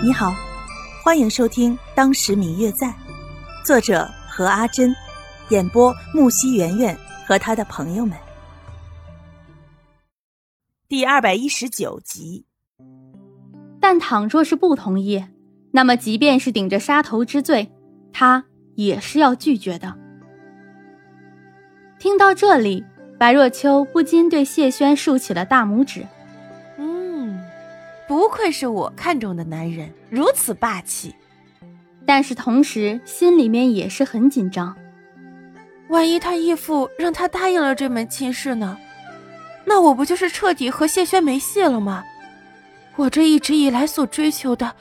你好，欢迎收听《当时明月在》，作者何阿珍，演播木西圆圆和他的朋友们。第二百一十九集。但倘若是不同意，那么即便是顶着杀头之罪，他也是要拒绝的。听到这里，白若秋不禁对谢轩竖起了大拇指。不愧是我看中的男人，如此霸气。但是同时心里面也是很紧张，万一他义父让他答应了这门亲事呢？那我不就是彻底和谢轩没戏了吗？我这一直以来所追求的，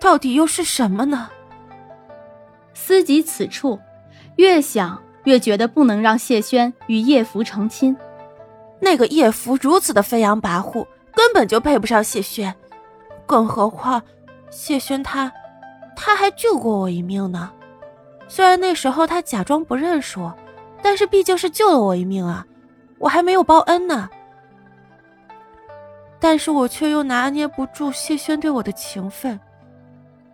到底又是什么呢？思及此处，越想越觉得不能让谢轩与叶福成亲。那个叶福如此的飞扬跋扈，根本就配不上谢轩。更何况，谢轩他，他还救过我一命呢。虽然那时候他假装不认识我，但是毕竟是救了我一命啊，我还没有报恩呢。但是我却又拿捏不住谢轩对我的情分，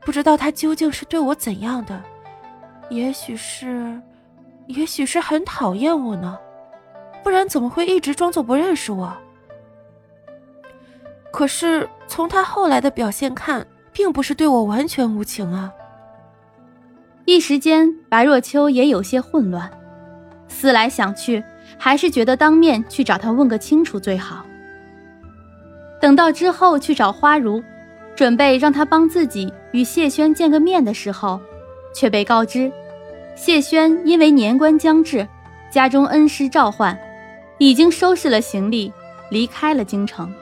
不知道他究竟是对我怎样的，也许是，也许是很讨厌我呢，不然怎么会一直装作不认识我？可是从他后来的表现看，并不是对我完全无情啊。一时间，白若秋也有些混乱，思来想去，还是觉得当面去找他问个清楚最好。等到之后去找花如，准备让他帮自己与谢轩见个面的时候，却被告知，谢轩因为年关将至，家中恩师召唤，已经收拾了行李，离开了京城。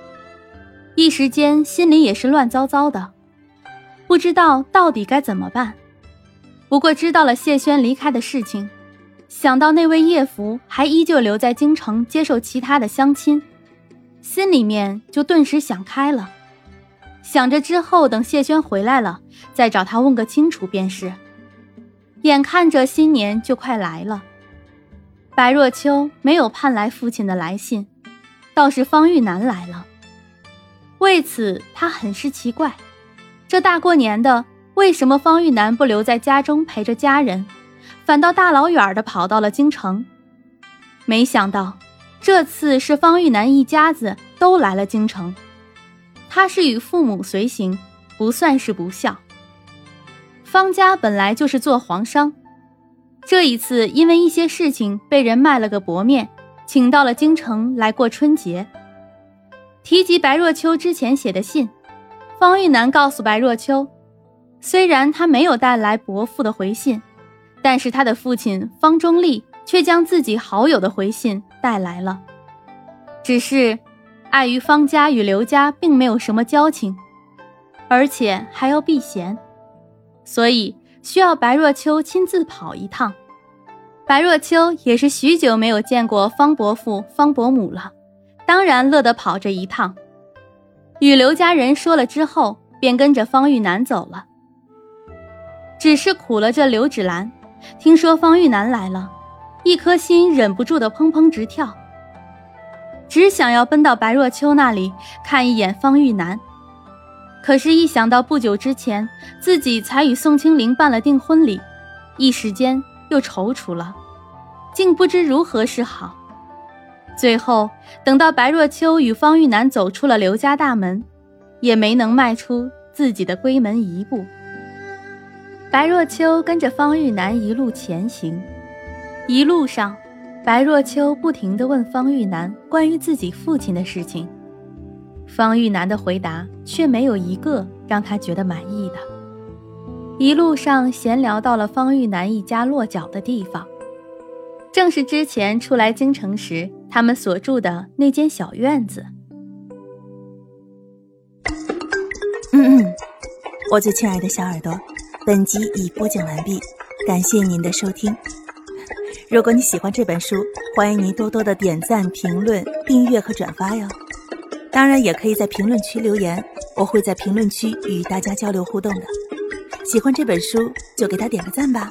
一时间心里也是乱糟糟的，不知道到底该怎么办。不过知道了谢轩离开的事情，想到那位叶福还依旧留在京城接受其他的相亲，心里面就顿时想开了。想着之后等谢轩回来了，再找他问个清楚便是。眼看着新年就快来了，白若秋没有盼来父亲的来信，倒是方玉楠来了。为此，他很是奇怪，这大过年的，为什么方玉楠不留在家中陪着家人，反倒大老远的跑到了京城？没想到，这次是方玉楠一家子都来了京城，他是与父母随行，不算是不孝。方家本来就是做皇商，这一次因为一些事情被人卖了个薄面，请到了京城来过春节。提及白若秋之前写的信，方玉楠告诉白若秋，虽然他没有带来伯父的回信，但是他的父亲方中立却将自己好友的回信带来了。只是，碍于方家与刘家并没有什么交情，而且还要避嫌，所以需要白若秋亲自跑一趟。白若秋也是许久没有见过方伯父、方伯母了。当然乐得跑这一趟，与刘家人说了之后，便跟着方玉楠走了。只是苦了这刘芷兰，听说方玉楠来了，一颗心忍不住的砰砰直跳，只想要奔到白若秋那里看一眼方玉楠。可是，一想到不久之前自己才与宋清灵办了订婚礼，一时间又踌躇了，竟不知如何是好。最后，等到白若秋与方玉楠走出了刘家大门，也没能迈出自己的闺门一步。白若秋跟着方玉楠一路前行，一路上，白若秋不停地问方玉楠关于自己父亲的事情，方玉楠的回答却没有一个让他觉得满意的。一路上闲聊到了方玉楠一家落脚的地方。正是之前初来京城时，他们所住的那间小院子。嗯嗯，我最亲爱的小耳朵，本集已播讲完毕，感谢您的收听。如果你喜欢这本书，欢迎您多多的点赞、评论、订阅和转发哟。当然，也可以在评论区留言，我会在评论区与大家交流互动的。喜欢这本书，就给他点个赞吧。